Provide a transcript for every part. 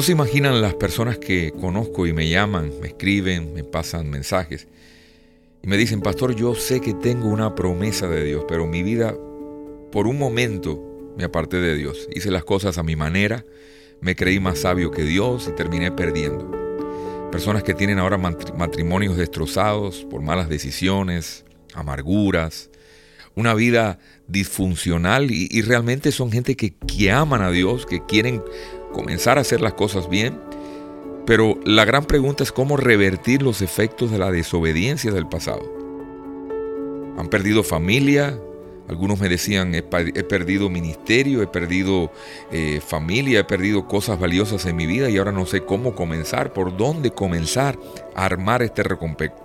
No se imaginan las personas que conozco y me llaman, me escriben, me pasan mensajes y me dicen, pastor, yo sé que tengo una promesa de Dios, pero mi vida por un momento me aparté de Dios. Hice las cosas a mi manera, me creí más sabio que Dios y terminé perdiendo. Personas que tienen ahora matrimonios destrozados por malas decisiones, amarguras, una vida disfuncional y, realmente son gente que, que aman a Dios, que quieren comenzar a hacer las cosas bien, pero la gran pregunta es cómo revertir los efectos de la desobediencia del pasado. Han perdido familia, algunos me decían, he, perdido ministerio, he perdido eh, familia, he perdido cosas valiosas en mi vida y ahora no sé cómo comenzar, por dónde comenzar a armar este,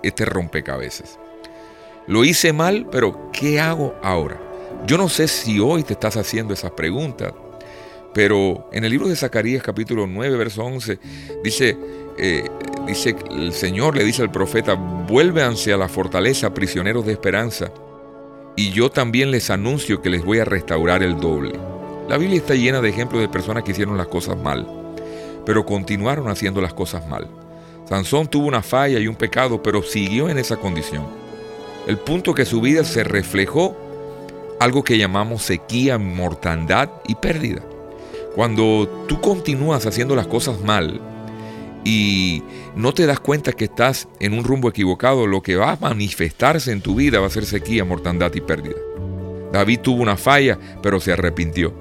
este rompecabezas. Lo hice mal, pero ¿qué hago ahora? Yo no sé si hoy te estás haciendo esas preguntas, pero en el libro de Zacarías capítulo 9, verso 11, dice, eh, dice el Señor le dice al profeta, vuélvanse a la fortaleza, prisioneros de esperanza, y yo también les anuncio que les voy a restaurar el doble. La Biblia está llena de ejemplos de personas que hicieron las cosas mal, pero continuaron haciendo las cosas mal. Sansón tuvo una falla y un pecado, pero siguió en esa condición. El punto que su vida se reflejó algo que llamamos sequía, mortandad y pérdida. Cuando tú continúas haciendo las cosas mal y no te das cuenta que estás en un rumbo equivocado, lo que va a manifestarse en tu vida va a ser sequía, mortandad y pérdida. David tuvo una falla, pero se arrepintió.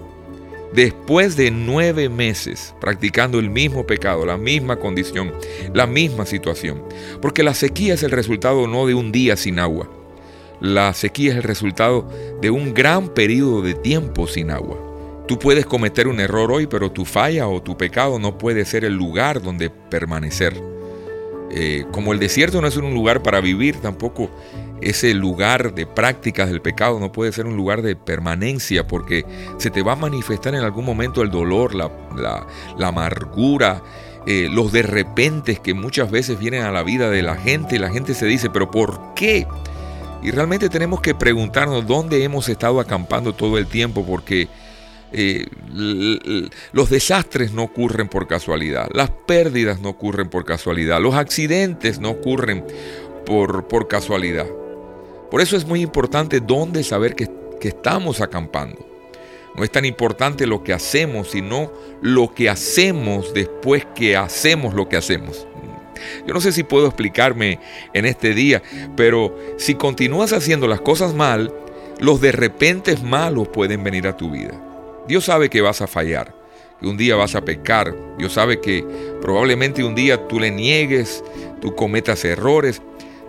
Después de nueve meses practicando el mismo pecado, la misma condición, la misma situación, porque la sequía es el resultado no de un día sin agua, la sequía es el resultado de un gran periodo de tiempo sin agua. Tú puedes cometer un error hoy, pero tu falla o tu pecado no puede ser el lugar donde permanecer. Eh, como el desierto no es un lugar para vivir, tampoco ese lugar de prácticas del pecado no puede ser un lugar de permanencia, porque se te va a manifestar en algún momento el dolor, la, amargura, eh, los de repente que muchas veces vienen a la vida de la gente y la gente se dice, pero ¿por qué? Y realmente tenemos que preguntarnos dónde hemos estado acampando todo el tiempo, porque eh, los desastres no ocurren por casualidad, las pérdidas no ocurren por casualidad, los accidentes no ocurren por, por casualidad. Por eso es muy importante dónde saber que, que estamos acampando. No es tan importante lo que hacemos, sino lo que hacemos después que hacemos lo que hacemos. Yo no sé si puedo explicarme en este día, pero si continúas haciendo las cosas mal, los de repente malos pueden venir a tu vida. Dios sabe que vas a fallar, que un día vas a pecar. Dios sabe que probablemente un día tú le niegues, tú cometas errores.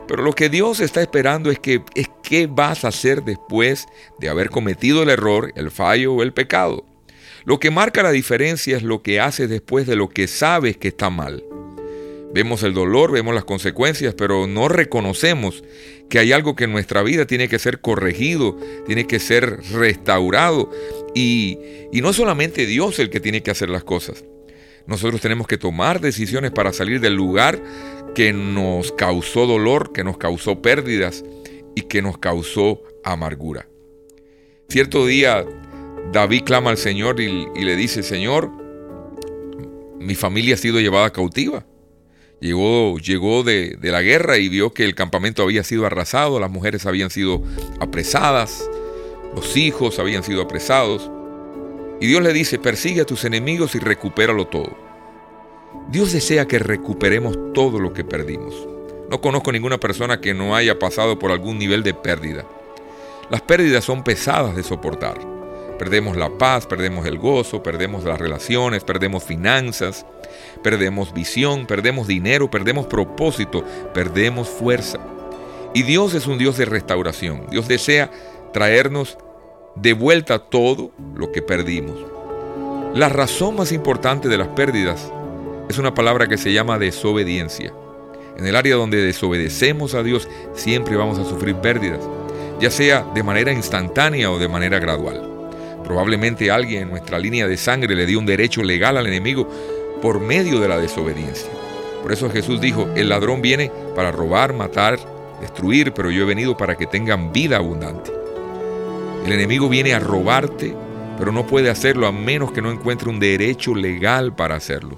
Pero lo que Dios está esperando es que es qué vas a hacer después de haber cometido el error, el fallo o el pecado. Lo que marca la diferencia es lo que haces después de lo que sabes que está mal. Vemos el dolor, vemos las consecuencias, pero no reconocemos que hay algo que en nuestra vida tiene que ser corregido, tiene que ser restaurado. Y, y no solamente Dios el que tiene que hacer las cosas. Nosotros tenemos que tomar decisiones para salir del lugar que nos causó dolor, que nos causó pérdidas y que nos causó amargura. Cierto día David clama al Señor y, le dice, Señor, mi familia ha sido llevada cautiva. Llegó, llegó de, la guerra y vio que el campamento había sido arrasado, las mujeres habían sido apresadas, los hijos habían sido apresados. Y Dios le dice, persigue a tus enemigos y recupéralo todo. Dios desea que recuperemos todo lo que perdimos. No conozco ninguna persona que no haya pasado por algún nivel de pérdida. Las pérdidas son pesadas de soportar. Perdemos la paz, perdemos el gozo, perdemos las relaciones, perdemos finanzas, perdemos visión, perdemos dinero, perdemos propósito, perdemos fuerza. Y Dios es un Dios de restauración. Dios desea traernos de vuelta todo lo que perdimos. La razón más importante de las pérdidas es una palabra que se llama desobediencia. En el área donde desobedecemos a Dios siempre vamos a sufrir pérdidas, ya sea de manera instantánea o de manera gradual. Probablemente alguien en nuestra línea de sangre le dio un derecho legal al enemigo por medio de la desobediencia. Por eso Jesús dijo, el ladrón viene para robar, matar, destruir, pero yo he venido para que tengan vida abundante. El enemigo viene a robarte, pero no puede hacerlo a menos que no encuentre un derecho legal para hacerlo.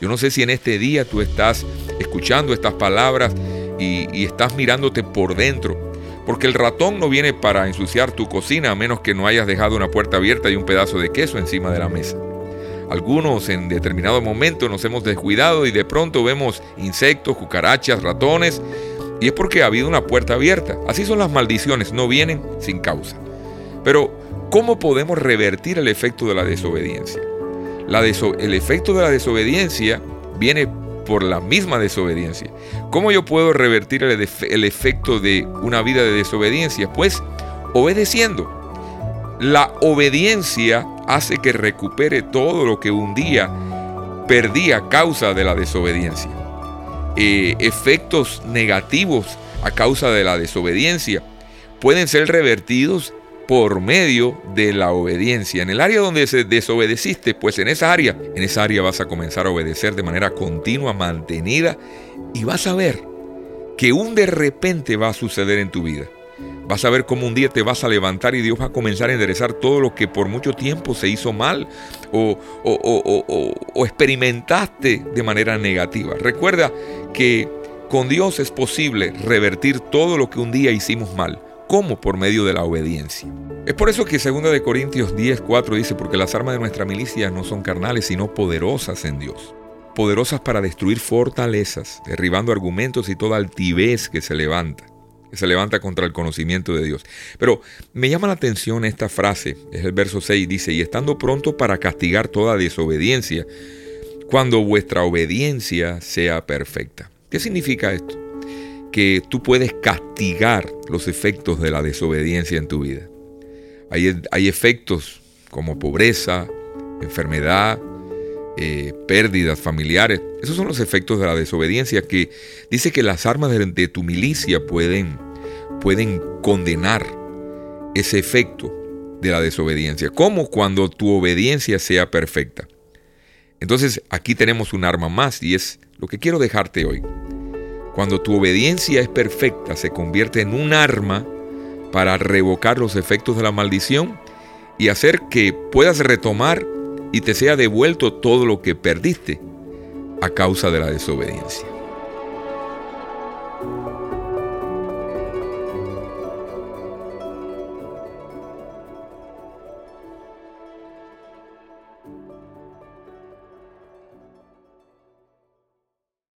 Yo no sé si en este día tú estás escuchando estas palabras y, estás mirándote por dentro. Porque el ratón no viene para ensuciar tu cocina a menos que no hayas dejado una puerta abierta y un pedazo de queso encima de la mesa. Algunos en determinado momento nos hemos descuidado y de pronto vemos insectos, cucarachas, ratones y es porque ha habido una puerta abierta. Así son las maldiciones, no vienen sin causa. Pero, ¿cómo podemos revertir el efecto de la desobediencia? el efecto de la desobediencia viene por la misma desobediencia. ¿Cómo yo puedo revertir el, efecto de una vida de desobediencia? Pues obedeciendo. La obediencia hace que recupere todo lo que un día perdí a causa de la desobediencia. Eh, efectos negativos a causa de la desobediencia pueden ser revertidos por medio de la obediencia. En el área donde se desobedeciste, pues en esa área, en esa área vas a comenzar a obedecer de manera continua, mantenida, y vas a ver que un de repente va a suceder en tu vida. Vas a ver cómo un día te vas a levantar y Dios va a comenzar a enderezar todo lo que por mucho tiempo se hizo mal o, o, experimentaste de manera negativa. Recuerda que con Dios es posible revertir todo lo que un día hicimos mal. ¿Cómo? Por medio de la obediencia. Es por eso que 2 de Corintios 10, 4 dice, porque las armas de nuestra milicia no son carnales, sino poderosas en Dios. Poderosas para destruir fortalezas, derribando argumentos y toda altivez que se levanta que se levanta contra el conocimiento de Dios. Pero me llama la atención esta frase, es el verso 6, dice, y estando pronto para castigar toda desobediencia, cuando vuestra obediencia sea perfecta. ¿Qué significa esto? Que tú puedes castigar los efectos de la desobediencia en tu vida. Hay, hay efectos como pobreza, enfermedad, eh, pérdidas familiares. Esos son los efectos de la desobediencia que dice que las armas de, tu milicia pueden, pueden condenar ese efecto de la desobediencia. como cuando tu obediencia sea perfecta? Entonces aquí tenemos un arma más y es lo que quiero dejarte hoy. Cuando tu obediencia es perfecta, se convierte en un arma para revocar los efectos de la maldición y hacer que puedas retomar y te sea devuelto todo lo que perdiste a causa de la desobediencia.